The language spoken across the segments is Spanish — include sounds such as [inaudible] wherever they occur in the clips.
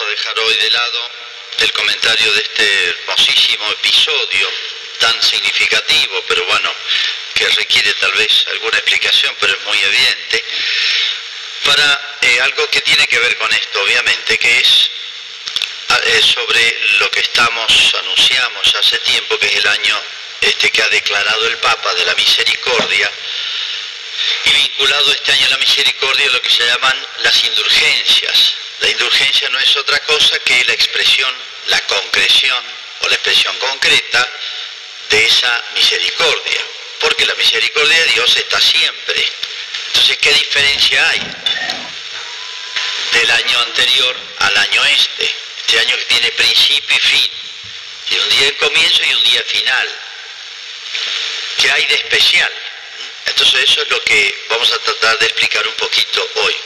a dejar hoy de lado el comentario de este hermosísimo episodio tan significativo, pero bueno, que requiere tal vez alguna explicación, pero es muy evidente, para eh, algo que tiene que ver con esto, obviamente, que es ah, eh, sobre lo que estamos, anunciamos hace tiempo, que es el año este que ha declarado el Papa de la Misericordia, y vinculado este año a la misericordia lo que se llaman las indulgencias. La indulgencia no es otra cosa que la expresión, la concreción o la expresión concreta de esa misericordia, porque la misericordia de Dios está siempre. Entonces, ¿qué diferencia hay del año anterior al año este? Este año que tiene principio y fin, tiene un día de comienzo y un día final. ¿Qué hay de especial? Entonces eso es lo que vamos a tratar de explicar un poquito hoy,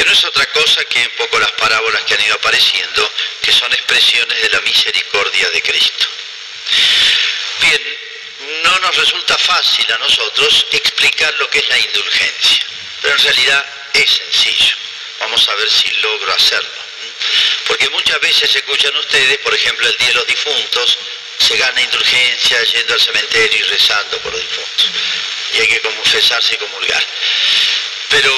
que no es otra cosa que un poco las parábolas que han ido apareciendo, que son expresiones de la misericordia de Cristo. Bien, no nos resulta fácil a nosotros explicar lo que es la indulgencia, pero en realidad es sencillo. Vamos a ver si logro hacerlo. Porque muchas veces escuchan ustedes, por ejemplo, el Día de los Difuntos, se gana indulgencia yendo al cementerio y rezando por los difuntos y hay que confesarse y comulgar. Pero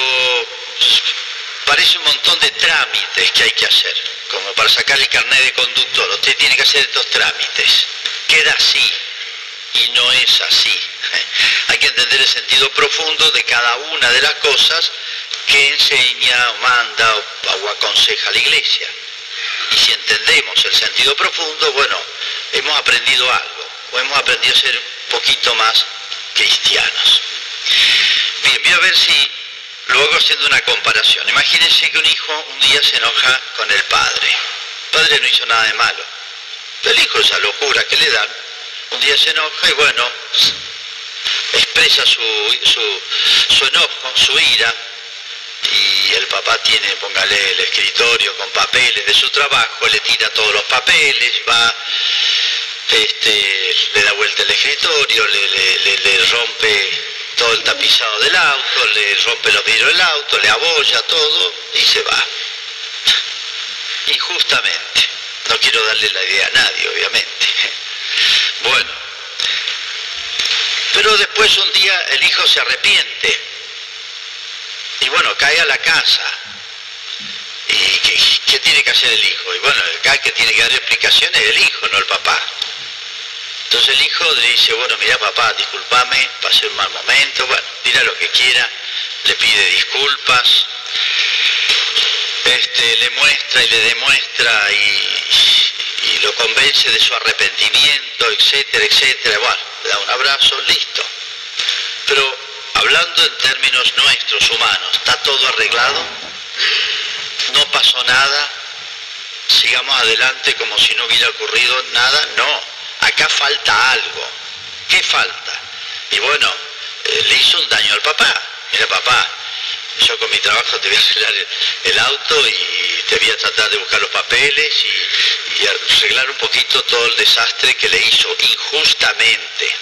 parece un montón de trámites que hay que hacer, como para sacar el carnet de conductor. Usted tiene que hacer estos trámites. Queda así y no es así. [laughs] Hay que entender el sentido profundo de cada una de las cosas que enseña o manda o aconseja la iglesia. Y si entendemos el sentido profundo, bueno, hemos aprendido algo, o hemos aprendido a ser un poquito más cristianos. Bien, voy a ver si luego haciendo una comparación. Imagínense que un hijo un día se enoja con el padre. El padre no hizo nada de malo. El hijo, esa locura que le dan, un día se enoja y bueno, expresa su, su, su enojo, su ira, y el papá tiene, póngale el escritorio con papeles de su trabajo, le tira todos los papeles, va este, le da vuelta el escritorio, le, rompe todo el tapizado del auto, le rompe los vidrios del auto, le abolla todo y se va. Injustamente. No quiero darle la idea a nadie, obviamente. Bueno, pero después un día el hijo se arrepiente y bueno, cae a la casa. ¿Y qué, tiene que hacer el hijo? Y bueno, acá que tiene que dar explicaciones es el hijo, no el papá. Entonces el hijo le dice, bueno, mira papá, discúlpame, pasé un mal momento, bueno, dirá lo que quiera, le pide disculpas, este, le muestra y le demuestra y, lo convence de su arrepentimiento, etcétera, etcétera, bueno, le da un abrazo, listo. Pero hablando en términos nuestros, humanos, ¿está todo arreglado? ¿No pasó nada? ¿Sigamos adelante como si no hubiera ocurrido nada? No falta algo. ¿Qué falta? Y bueno, eh, le hizo un daño al papá. Mira papá, yo con mi trabajo te voy a arreglar el, auto y te voy a tratar de buscar los papeles y arreglar un poquito todo el desastre que le hizo injustamente.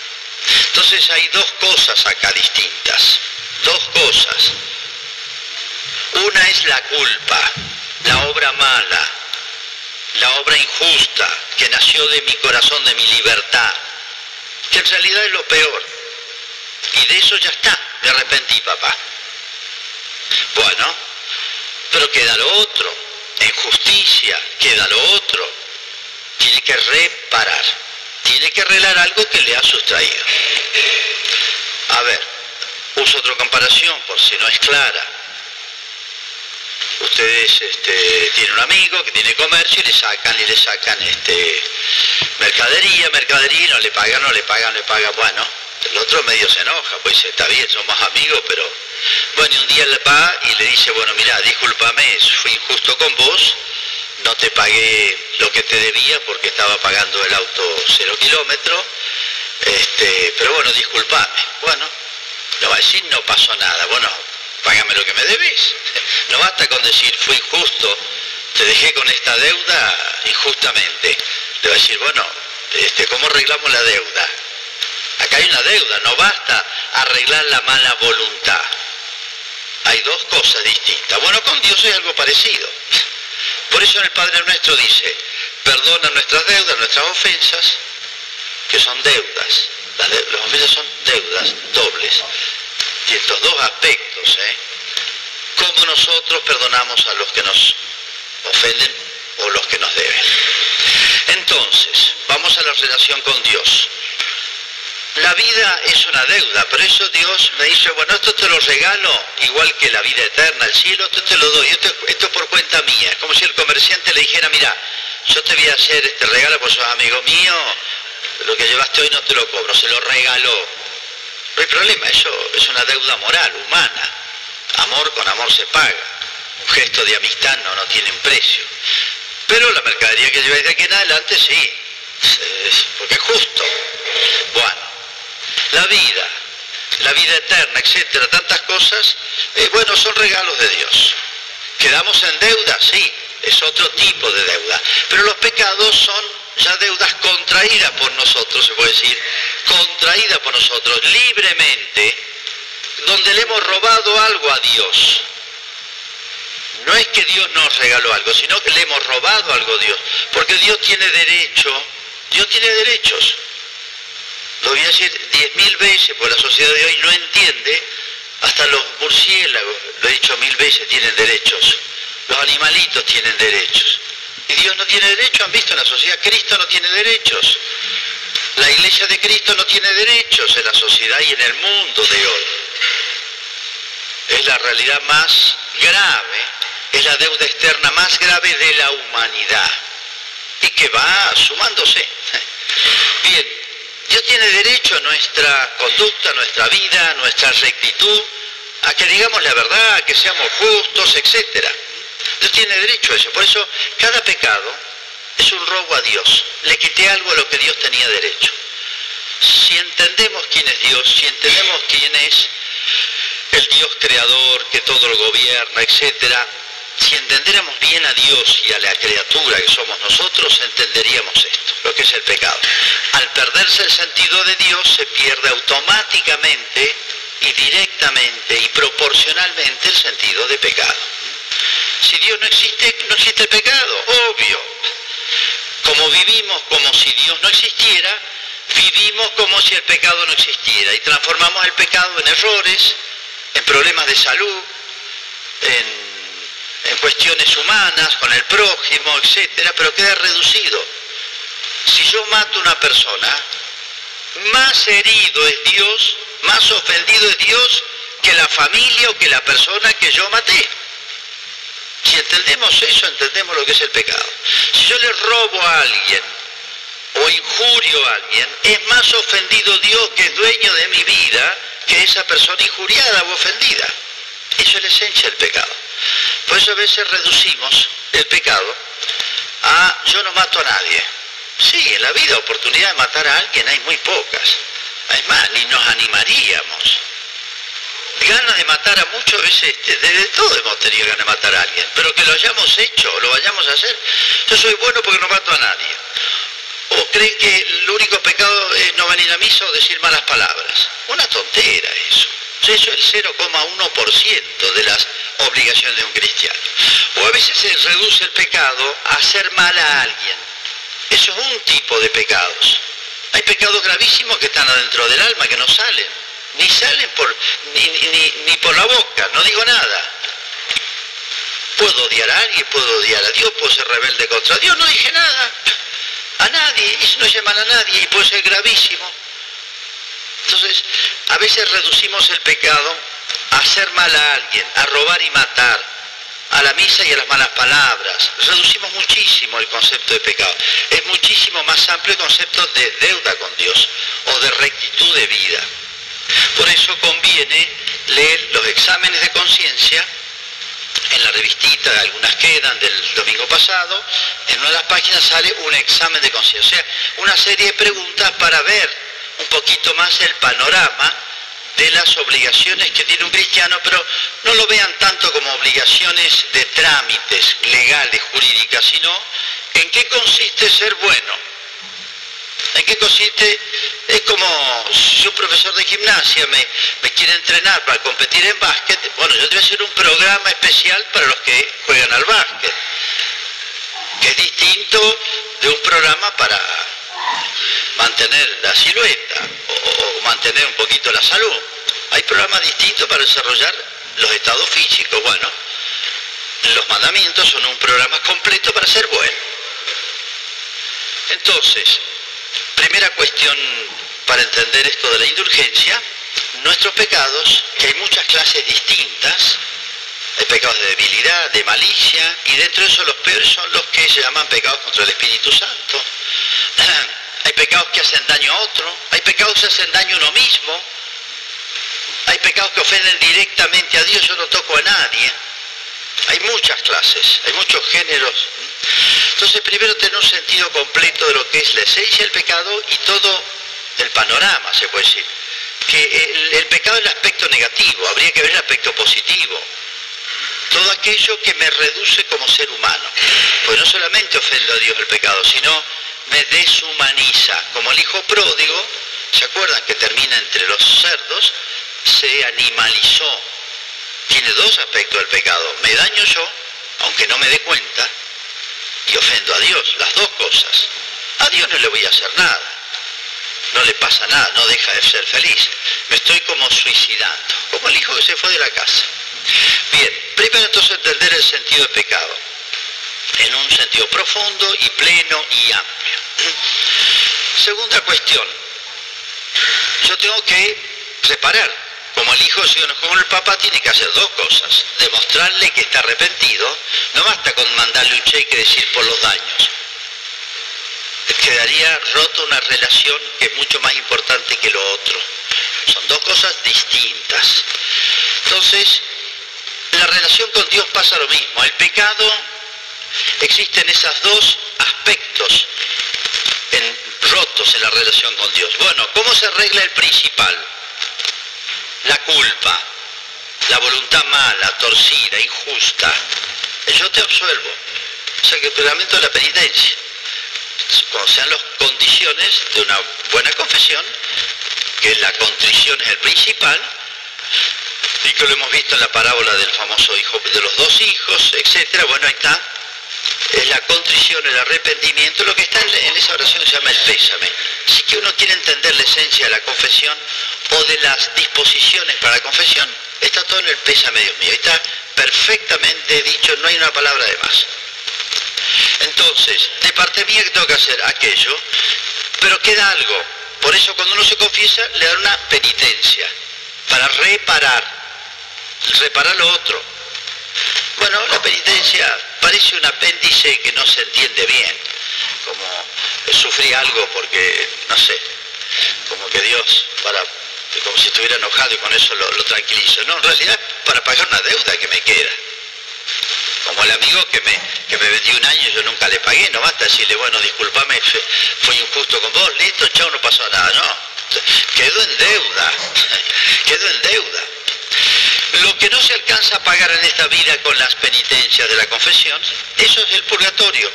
Entonces hay dos cosas acá distintas, dos cosas. Una es la culpa, la obra mala, la obra injusta que nació de mi corazón, de mi libertad, que en realidad es lo peor. Y de eso ya está, me arrepentí, papá. Bueno, pero queda lo otro, en justicia queda lo otro. Tiene que reparar, tiene que arreglar algo que le ha sustraído. A ver, uso otra comparación por si no es clara ustedes este, tienen un amigo que tiene comercio y le sacan y le sacan este, mercadería, mercadería, no le pagan, no le pagan, le pagan, bueno, el otro medio se enoja, pues está bien, somos amigos, pero bueno, y un día le va y le dice, bueno, mira, discúlpame, fui injusto con vos, no te pagué lo que te debía porque estaba pagando el auto cero kilómetros, este, pero bueno, discúlpame. Bueno, le va a decir, no pasó nada. Bueno, págame lo que me debes. [laughs] No basta con decir, fui injusto, te dejé con esta deuda injustamente. Le va a decir, bueno, este, ¿cómo arreglamos la deuda? Acá hay una deuda, no basta arreglar la mala voluntad. Hay dos cosas distintas. Bueno, con Dios es algo parecido. Por eso el Padre Nuestro dice, perdona nuestras deudas, nuestras ofensas, que son deudas. Las, ofensas son deudas dobles. Y estos dos aspectos, ¿eh? Cómo nosotros perdonamos a los que nos ofenden o los que nos deben. Entonces, vamos a la relación con Dios. La vida es una deuda, pero eso Dios me dice, bueno, esto te lo regalo, igual que la vida eterna, el cielo, esto te lo doy, esto, es por cuenta mía. Es como si el comerciante le dijera, mira, yo te voy a hacer este regalo, pues sos amigo mío, lo que llevaste hoy no te lo cobro, se lo regaló. No hay problema, eso es una deuda moral, humana. Amor con amor se paga. Un gesto de amistad no, no tiene precio. Pero la mercadería que lleváis de aquí en adelante sí, porque es justo. Bueno, la vida, la vida eterna, etcétera, tantas cosas, eh, bueno, son regalos de Dios. ¿Quedamos en deuda? Sí, es otro tipo de deuda. Pero los pecados son ya deudas contraídas por nosotros, se puede decir, contraídas por nosotros libremente, donde le hemos robado algo a Dios. No es que Dios nos regaló algo, sino que le hemos robado algo a Dios. Porque Dios tiene derecho, Dios tiene derechos. Lo voy a decir diez mil veces, porque la sociedad de hoy no entiende, hasta los murciélagos, lo he dicho mil veces, tienen derechos. Los animalitos tienen derechos. Y Dios no tiene derechos, han visto en la sociedad, Cristo no tiene derechos. La iglesia de Cristo no tiene derechos en la sociedad y en el mundo de hoy. Es la realidad más grave, es la deuda externa más grave de la humanidad y que va sumándose. [laughs] Bien, Dios tiene derecho a nuestra conducta, a nuestra vida, a nuestra rectitud, a que digamos la verdad, a que seamos justos, etc. Dios tiene derecho a eso. Por eso cada pecado es un robo a Dios. Le quité algo a lo que Dios tenía derecho. Si entendemos quién es Dios, si entendemos quién es el Dios creador que todo lo gobierna, etcétera, si entendiéramos bien a Dios y a la criatura que somos nosotros, entenderíamos esto, lo que es el pecado. Al perderse el sentido de Dios, se pierde automáticamente y directamente y proporcionalmente el sentido de pecado. Si Dios no existe, no existe el pecado, obvio. Como vivimos como si Dios no existiera, vivimos como si el pecado no existiera y transformamos el pecado en errores, en problemas de salud, en en cuestiones humanas, con el prójimo, etcétera, pero queda reducido. Si yo mato a una persona, más herido es Dios, más ofendido es Dios que la familia o que la persona que yo maté. Si entendemos eso, entendemos lo que es el pecado. Si yo le robo a alguien o injurio a alguien, es más ofendido Dios que es dueño de mi vida que esa persona injuriada o ofendida. Eso es la esencia del pecado. Por eso a veces reducimos el pecado a yo no mato a nadie. Sí, en la vida oportunidad de matar a alguien hay muy pocas. Es más, ni nos animaríamos. Ganas de matar a muchos veces, este, desde todo hemos tenido ganas de matar a alguien, pero que lo hayamos hecho, lo vayamos a hacer. Yo soy bueno porque no mato a nadie. ¿O creen que el único pecado es no venir a misa o decir malas palabras? Una tontera eso. Eso es el 0,1% de las obligaciones de un cristiano. O a veces se reduce el pecado a hacer mal a alguien. Eso es un tipo de pecados. Hay pecados gravísimos que están adentro del alma, que no salen. Ni salen por, ni, por la boca, no digo nada. Puedo odiar a alguien, puedo odiar a Dios, puedo ser rebelde contra Dios, no dije nada. A nadie, y no llaman a nadie, y puede ser gravísimo. Entonces, a veces reducimos el pecado a hacer mal a alguien, a robar y matar, a la misa y a las malas palabras. Reducimos muchísimo el concepto de pecado. Es muchísimo más amplio el concepto de deuda con Dios o de rectitud de vida. Por eso conviene leer los exámenes de conciencia en la revistita, algunas quedan del domingo pasado, en una de las páginas sale un examen de conciencia, o sea, una serie de preguntas para ver un poquito más el panorama de las obligaciones que tiene un cristiano, pero no lo vean tanto como obligaciones de trámites legales, jurídicas, sino en qué consiste ser bueno. ¿En qué consiste? Es como si un profesor de gimnasia me, quiere entrenar para competir en básquet, bueno, yo debo hacer un programa especial para los que juegan al básquet. que es distinto de un programa para mantener la silueta o, mantener un poquito la salud. Hay programas distintos para desarrollar los estados físicos. Bueno, los mandamientos son un programa completo para ser bueno. Entonces, primera cuestión para entender esto de la indulgencia, nuestros pecados, que hay muchas clases distintas, hay pecados de debilidad, de malicia, y dentro de eso los peores son los que se llaman pecados contra el Espíritu Santo. [clears throat] Hay pecados que hacen daño a otro, hay pecados que hacen daño a uno mismo, hay pecados que ofenden directamente a Dios, yo no toco a nadie. Hay muchas clases, hay muchos géneros. Entonces primero tener un sentido completo de lo que es la esencia del pecado y todo el panorama, se puede decir. Que el, pecado es el aspecto negativo, habría que ver el aspecto positivo todo aquello que me reduce como ser humano. Pues no solamente ofendo a Dios el pecado, sino me deshumaniza. Como el hijo pródigo, ¿se acuerdan que termina entre los cerdos? Se animalizó. Tiene dos aspectos del pecado. Me daño yo, aunque no me dé cuenta, y ofendo a Dios, las dos cosas. A Dios no le voy a hacer nada. No le pasa nada, no deja de ser feliz. Me estoy como suicidando, como el hijo que se fue de la casa. Bien, primero entonces entender el sentido del pecado, en un sentido profundo y pleno y amplio. [clears throat] Segunda cuestión, yo tengo que reparar, como el hijo, si como el papá, tiene que hacer dos cosas, demostrarle que está arrepentido, no basta con mandarle un cheque y decir por los daños, quedaría roto una relación que es mucho más importante que lo otro. Son dos cosas distintas. Entonces, la relación con Dios pasa lo mismo. El pecado, existen esos dos aspectos rotos en la relación con Dios. Bueno, ¿cómo se arregla el principal? La culpa, la voluntad mala, torcida, injusta. Yo te absuelvo. O sea que el pegamento de la penitencia. Cuando sean las condiciones de una buena confesión, que la contrición es el principal, y que lo hemos visto en la parábola del famoso hijo, de los dos hijos, etcétera, bueno, ahí está, es la contrición, el arrepentimiento, lo que está en, esa oración se llama el pésame. Si que uno quiere entender la esencia de la confesión o de las disposiciones para la confesión, está todo en el pésame, Dios mío, está perfectamente dicho, no hay una palabra de más. Entonces, de parte mía, ¿qué tengo que hacer? Aquello, pero queda algo. Por eso cuando uno se confiesa, le da una penitencia, para reparar reparar lo otro. Bueno, la penitencia parece un apéndice que no se entiende bien, como sufrí algo porque, no sé, como que Dios, para, como si estuviera enojado y con eso lo, tranquilizo. No, en realidad para pagar una deuda que me queda. Como el amigo que me, que me vendió un año y yo nunca le pagué, no basta decirle, bueno, discúlpame, fui injusto con vos, listo, chao, no pasó nada, no. Quedó en deuda, [laughs] quedó en deuda. Lo que no se alcanza a pagar en esta vida con las penitencias de la confesión, eso es el purgatorio.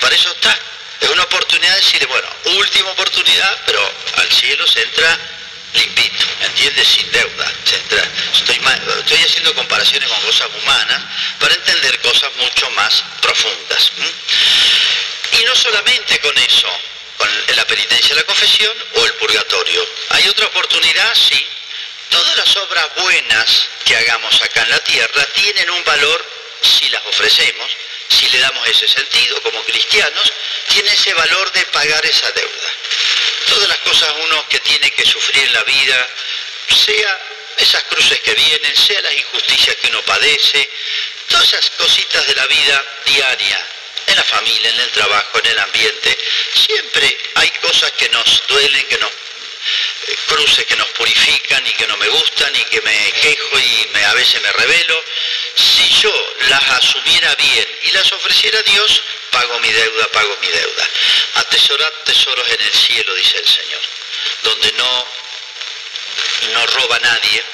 Para eso está. Es una oportunidad de decirle, bueno, última oportunidad, pero al cielo se entra limpito, ¿entiendes? Sin deuda. estoy, haciendo comparaciones con cosas humanas para entender cosas mucho más profundas. Y no solamente con eso, con la penitencia de la confesión o el purgatorio. Hay otra oportunidad, sí, Todas las obras buenas que hagamos acá en la tierra tienen un valor si las ofrecemos, si le damos ese sentido como cristianos, tiene ese valor de pagar esa deuda. Todas las cosas uno que tiene que sufrir en la vida, sea esas cruces que vienen, sea las injusticias que uno padece, todas esas cositas de la vida diaria, en la familia, en el trabajo, en el ambiente, siempre hay cosas que nos duelen, que nos cruces que nos purifican y que no me gustan y que me quejo y me, a veces me revelo, si yo las asumiera bien y las ofreciera a Dios, pago mi deuda, pago mi deuda. Atesorad tesoros en el cielo, dice el Señor, donde no, no roba nadie,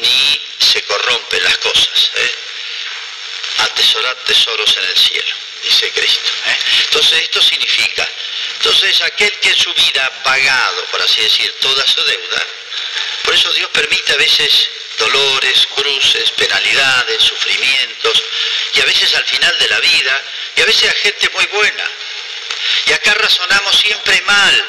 ni se corrompen las cosas. ¿eh? Atesorad tesoros en el cielo, dice Cristo. ¿eh? Entonces esto significa entonces aquel que en su vida ha pagado, por así decir, toda su deuda, por eso Dios permite a veces dolores, cruces, penalidades, sufrimientos, y a veces al final de la vida y a veces a gente muy buena. Y acá razonamos siempre mal.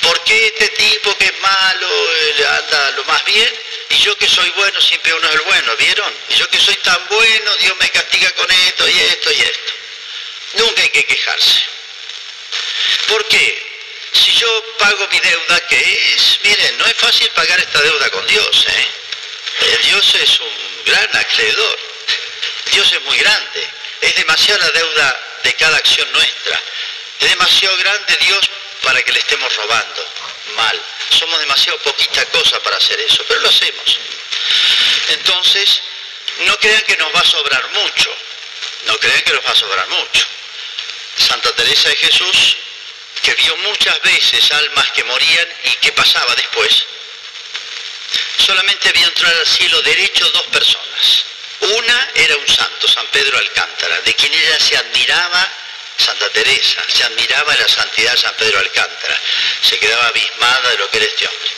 ¿Por qué este tipo que es malo eh, anda lo más bien? Y yo que soy bueno, siempre uno es el bueno, ¿vieron? Y yo que soy tan bueno, Dios me castiga con esto y esto y esto. Nunca hay que quejarse. ¿Por qué? Si yo pago mi deuda, que es, miren, no es fácil pagar esta deuda con Dios, ¿eh? eh Dios es un gran acreedor. Dios es muy grande. Es demasiada la deuda de cada acción nuestra. Es demasiado grande Dios para que le estemos robando mal. Somos demasiado poquita cosa para hacer eso, pero lo hacemos. Entonces, no crean que nos va a sobrar mucho. No crean que nos va a sobrar mucho. Santa Teresa de Jesús, que vio muchas veces almas que morían y que pasaba después, solamente vio entrar al cielo derecho dos personas. Una era un santo, San Pedro Alcántara, de quien ella se admiraba Santa Teresa, se admiraba la santidad de San Pedro Alcántara, se quedaba abismada de lo que era este hombre.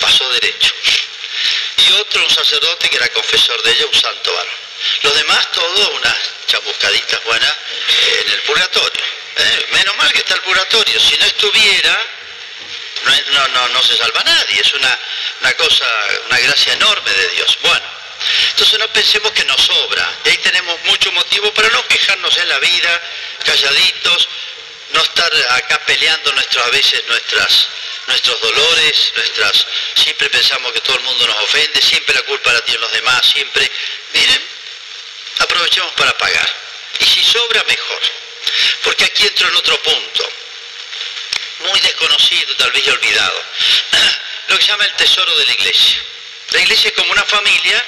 Pasó derecho. Y otro, un sacerdote que era confesor de ella, un santo varón. Los demás, todos unas chamuscaditas buenas en el purgatorio. ¿eh? Menos mal que está el purgatorio. Si no estuviera, no, no, no, se salva nadie. Es una, una cosa, una gracia enorme de Dios. Bueno. Entonces no pensemos que nos sobra. Y ahí tenemos mucho motivo para no quejarnos en la vida, calladitos, no estar acá peleando nuestras, a veces nuestras, nuestros dolores, nuestras, siempre pensamos que todo el mundo nos ofende, siempre la culpa la tienen los demás, siempre. Miren, aprovechemos para pagar. Y si sobra, mejor. Porque aquí entro en otro punto, muy desconocido, tal vez ya olvidado, [clears throat] lo que se llama el tesoro de la iglesia. La iglesia es como una familia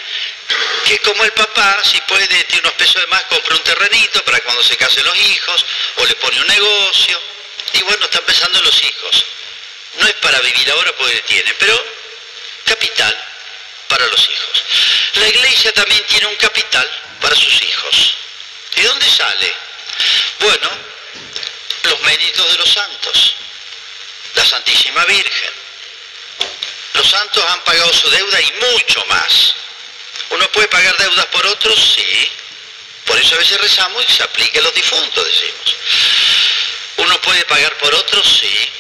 que como el papá, si puede, tiene unos pesos de más, compra un terrenito para cuando se casen los hijos, o le pone un negocio, y bueno, está empezando en los hijos. No es para vivir ahora porque tiene, pero capital para los hijos. La iglesia también tiene un capital para sus hijos. ¿Y dónde sale? Bueno, los méritos de los santos, la Santísima Virgen, los santos han pagado su deuda y mucho más. ¿Uno puede pagar deudas por otros? Sí. Por eso a veces rezamos y se aplique a los difuntos, decimos. ¿Uno puede pagar por otros? Sí.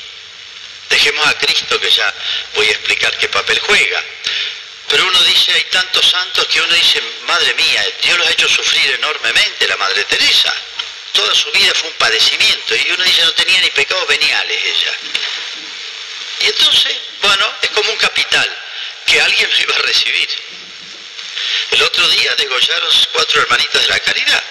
Dejemos a Cristo que ya voy a explicar qué papel juega. Pero uno dice, hay tantos santos que uno dice, madre mía, Dios los ha hecho sufrir enormemente, la Madre Teresa. Toda su vida fue un padecimiento y uno dice, no tenía ni pecados veniales ella. Y entonces, bueno, es como un capital que alguien lo iba a recibir. El otro día degollaron cuatro hermanitas de la caridad.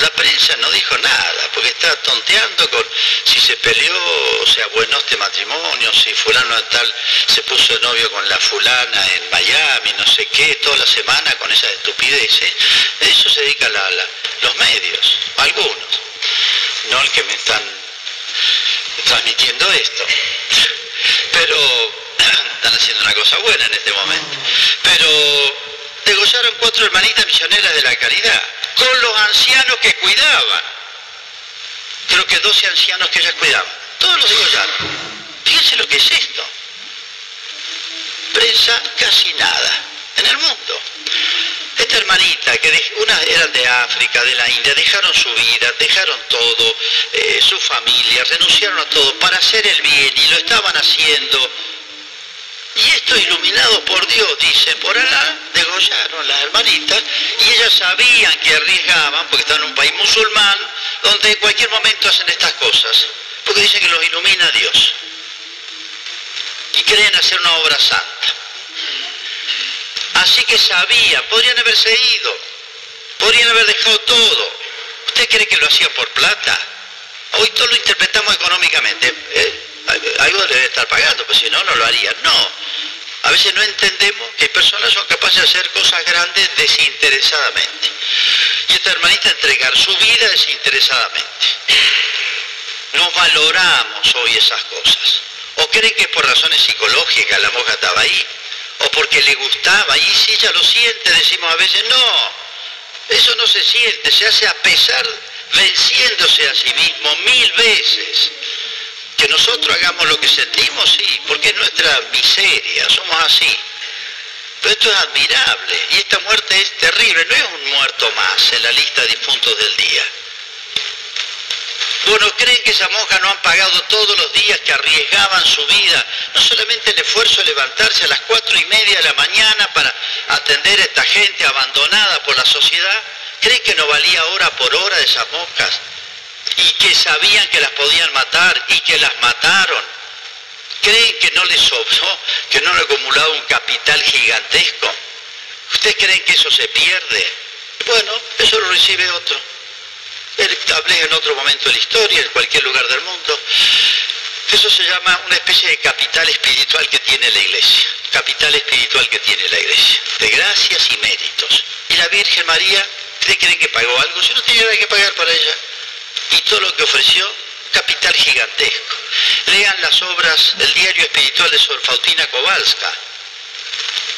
La prensa no dijo nada, porque está tonteando con si se peleó, o sea, bueno este matrimonio, si fulano tal se puso de novio con la fulana en Miami, no sé qué, toda la semana con esas estupideces. Eso se dedica a los medios, algunos, no el que me están transmitiendo esto. Pero [clears throat] están haciendo una cosa buena en este momento. Pero degollaron cuatro hermanitas misioneras de la caridad, con los ancianos que cuidaban. Creo que 12 ancianos que ellas cuidaban. Todos los degollaron. Fíjense lo que es esto. Prensa casi nada en el mundo. Esta hermanita, que unas eran de África, de la India, dejaron su vida, dejaron todo, eh, su familia, renunciaron a todo para hacer el bien y lo estaban haciendo. Y esto iluminado por Dios, dice, por allá degollaron las hermanitas y ellas sabían que arriesgaban, porque están en un país musulmán, donde en cualquier momento hacen estas cosas, porque dicen que los ilumina Dios. Y creen hacer una obra santa. Así que sabían, podrían haberse ido, podrían haber dejado todo. ¿Usted cree que lo hacían por plata? Hoy todo lo interpretamos económicamente. ¿eh? Algo debe estar pagando, pues si no, no lo harían. No. A veces no entendemos que personas son capaces de hacer cosas grandes desinteresadamente. Y esta hermanita entregar su vida desinteresadamente. No valoramos hoy esas cosas. ¿O creen que por razones psicológicas la monja estaba ahí? o porque le gustaba, y si ella lo siente, decimos a veces, no, eso no se siente, se hace a pesar, venciéndose a sí mismo mil veces. Que nosotros hagamos lo que sentimos, sí, porque es nuestra miseria, somos así. Pero esto es admirable y esta muerte es terrible, no es un muerto más en la lista de difuntos del día. Bueno, creen que esa monja no han pagado todos los días que arriesgaban su vida, no solamente el esfuerzo de levantarse a las cuatro y media de la mañana para atender a esta gente abandonada por la sociedad, creen que no valía hora por hora esas monjas y que sabían que las podían matar y que las mataron. ¿Creen que no les sobró, que no han acumulado un capital gigantesco? ¿Ustedes creen que eso se pierde? Bueno, eso lo recibe otro. Él hablé en otro momento de la historia, en cualquier lugar del mundo. Eso se llama una especie de capital espiritual que tiene la iglesia. Capital espiritual que tiene la iglesia. De gracias y méritos. ¿Y la Virgen María? ¿Ustedes creen que pagó algo? Si no tenía nada que pagar para ella. Y todo lo que ofreció, capital gigantesco. Lean las obras del diario espiritual de Sor Faustina Kowalska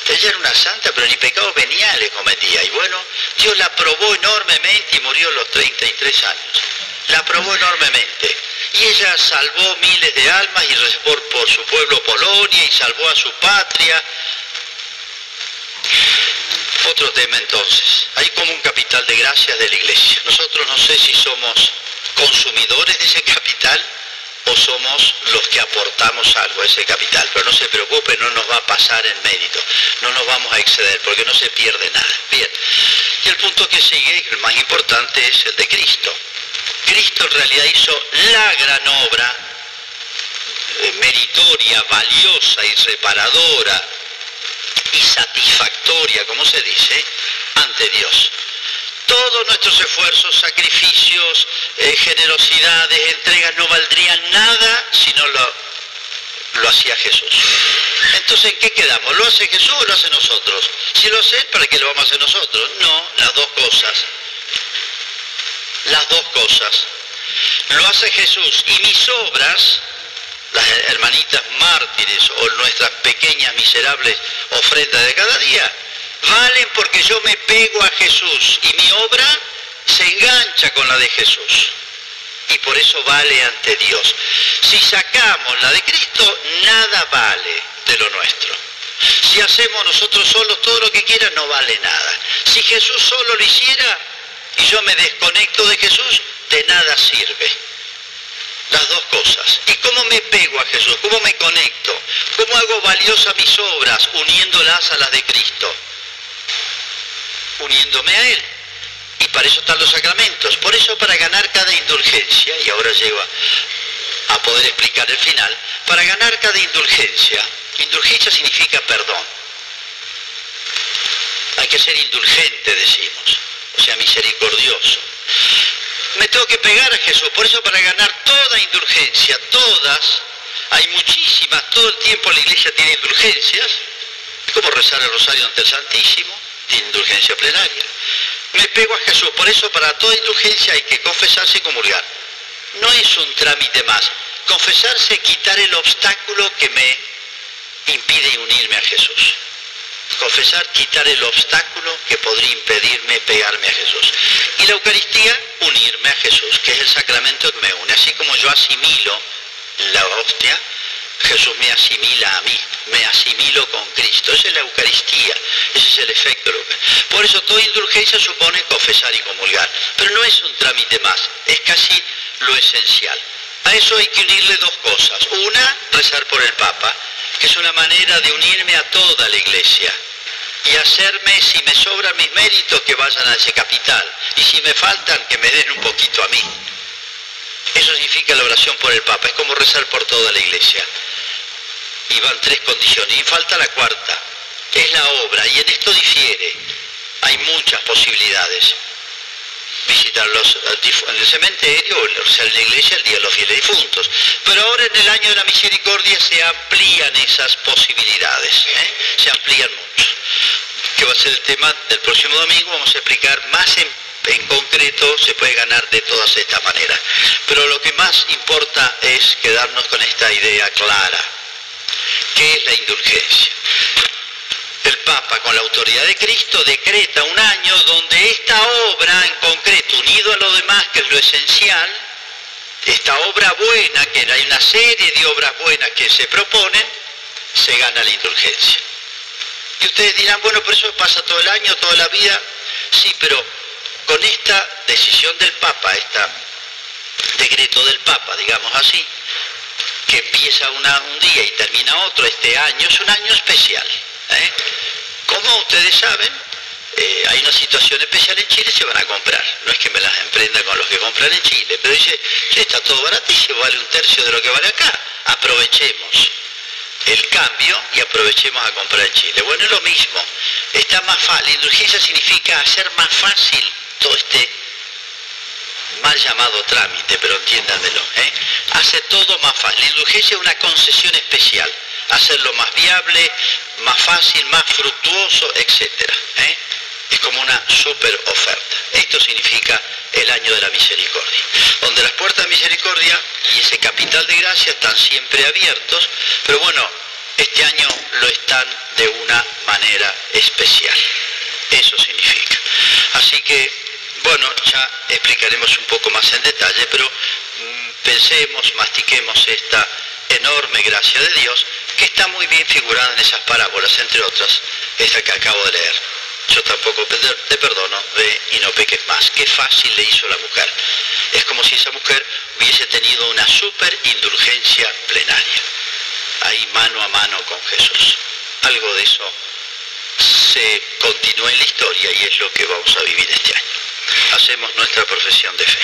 ella era una santa, pero ni pecado veniales cometía. Y bueno, Dios la probó enormemente y murió a los 33 años. La probó enormemente. Y ella salvó miles de almas y rezó por su pueblo Polonia y salvó a su patria. Otro tema entonces. Hay como un capital de gracias de la iglesia. Nosotros no sé si somos consumidores de ese capital o somos los que aportamos algo a ese capital. Pero no se preocupe, no nos va a pasar en mérito, no nos vamos a exceder porque no se pierde nada. Bien, y el punto que sigue, el más importante, es el de Cristo. Cristo en realidad hizo la gran obra eh, meritoria, valiosa y reparadora y satisfactoria, como se dice, ante Dios todos nuestros esfuerzos, sacrificios, eh, generosidades, entregas no valdrían nada si no lo, lo hacía Jesús. Entonces, ¿en qué quedamos? ¿Lo hace Jesús o lo hace nosotros? Si lo hace, ¿para qué lo vamos a hacer nosotros? No, las dos cosas. Las dos cosas. Lo hace Jesús y mis obras, las hermanitas mártires o nuestras pequeñas miserables ofrendas de cada día, valen porque yo me pego a Jesús y mi obra se engancha con la de Jesús. Y por eso vale ante Dios. Si sacamos la de Cristo, nada vale de lo nuestro. Si hacemos nosotros solos todo lo que quiera, no vale nada. Si Jesús solo lo hiciera y yo me desconecto de Jesús, de nada sirve. Las dos cosas. ¿Y cómo me pego a Jesús? ¿Cómo me conecto? ¿Cómo hago valiosas mis obras uniéndolas a las de Cristo? Uniéndome a Él. Y para eso están los sacramentos. Por eso para ganar cada indulgencia, y ahora llego a, poder explicar el final, para ganar cada indulgencia, indulgencia significa perdón. Hay que ser indulgente, decimos, o sea, misericordioso. Me tengo que pegar a Jesús, por eso para ganar toda indulgencia, todas, hay muchísimas, todo el tiempo la iglesia tiene indulgencias, como rezar el rosario ante el Santísimo, indulgencia plenaria. Me pego a Jesús, por eso para toda indulgencia hay que confesarse y comulgar. No es un trámite más. Confesarse, quitar el obstáculo que me impide unirme a Jesús. Confesar, quitar el obstáculo que podría impedirme pegarme a Jesús. Y la Eucaristía, unirme a Jesús, que es el sacramento que me une. Así como yo asimilo la hostia, Jesús me asimila a mí, me asimilo con Cristo. Esa es la Eucaristía, ese es el efecto. Por eso toda indulgencia supone confesar y comulgar, pero no es un trámite más, es casi lo esencial. A eso hay que unirle dos cosas. Una, rezar por el Papa, que es una manera de unirme a toda la Iglesia y hacerme, si me sobran mis méritos, que vayan a ese capital, y si me faltan, que me den un poquito a mí. Eso significa la oración por el Papa, es como rezar por toda la Iglesia y van tres condiciones. Y falta la cuarta, es la obra, y en esto difiere. Hay muchas posibilidades. Visitar los, en el cementerio o en la iglesia el día de los fieles difuntos. Pero ahora en el año de la misericordia se amplían esas posibilidades, ¿eh? se amplían mucho. Que va a ser el tema del próximo domingo, vamos a explicar más en concreto, se puede ganar de todas estas maneras. Pero lo que más importa es quedarnos con esta idea clara ¿Qué es la indulgencia? El Papa, con la autoridad de Cristo, decreta un año donde esta obra en concreto, unido a lo demás, que es lo esencial, esta obra buena, que hay una serie de obras buenas que se proponen, se gana la indulgencia. Y ustedes dirán, bueno, pero eso pasa todo el año, toda la vida. Sí, pero con esta decisión del Papa, este decreto del Papa, digamos así, que empieza un día y termina otro, este año es un año especial. ¿eh? Como ustedes saben, eh, hay una situación especial en Chile, se van a comprar. No es que me las emprenda con los que compran en Chile, pero dice, está todo baratísimo, vale un tercio de lo que vale acá. Aprovechemos el cambio y aprovechemos a comprar en Chile. Bueno, es lo mismo. Está más fácil. La indulgencia significa hacer más fácil todo este mal llamado trámite, pero entiéndanmelo. ¿eh? Hace todo más fácil. La indulgencia es una concesión especial. Hacerlo más viable, más fácil, más fructuoso, etc. ¿eh? Es como una super oferta. Esto significa el año de la misericordia, donde las puertas de misericordia y ese capital de gracia están siempre abiertos, pero bueno, este año lo están de una manera especial. Eso significa. Así que, bueno, ya explicaremos un poco más en detalle, pero mm, pensemos, mastiquemos esta enorme gracia de Dios que está muy bien figurada en esas parábolas, entre otras, esta que acabo de leer. Yo tampoco te perdono, ve y no peques más. Qué fácil le hizo la mujer. Es como si esa mujer hubiese tenido una super indulgencia plenaria. Ahí mano a mano con Jesús. Algo de eso se continúa en la historia y es lo que vamos a vivir este año hacemos nuestra profesión de fe.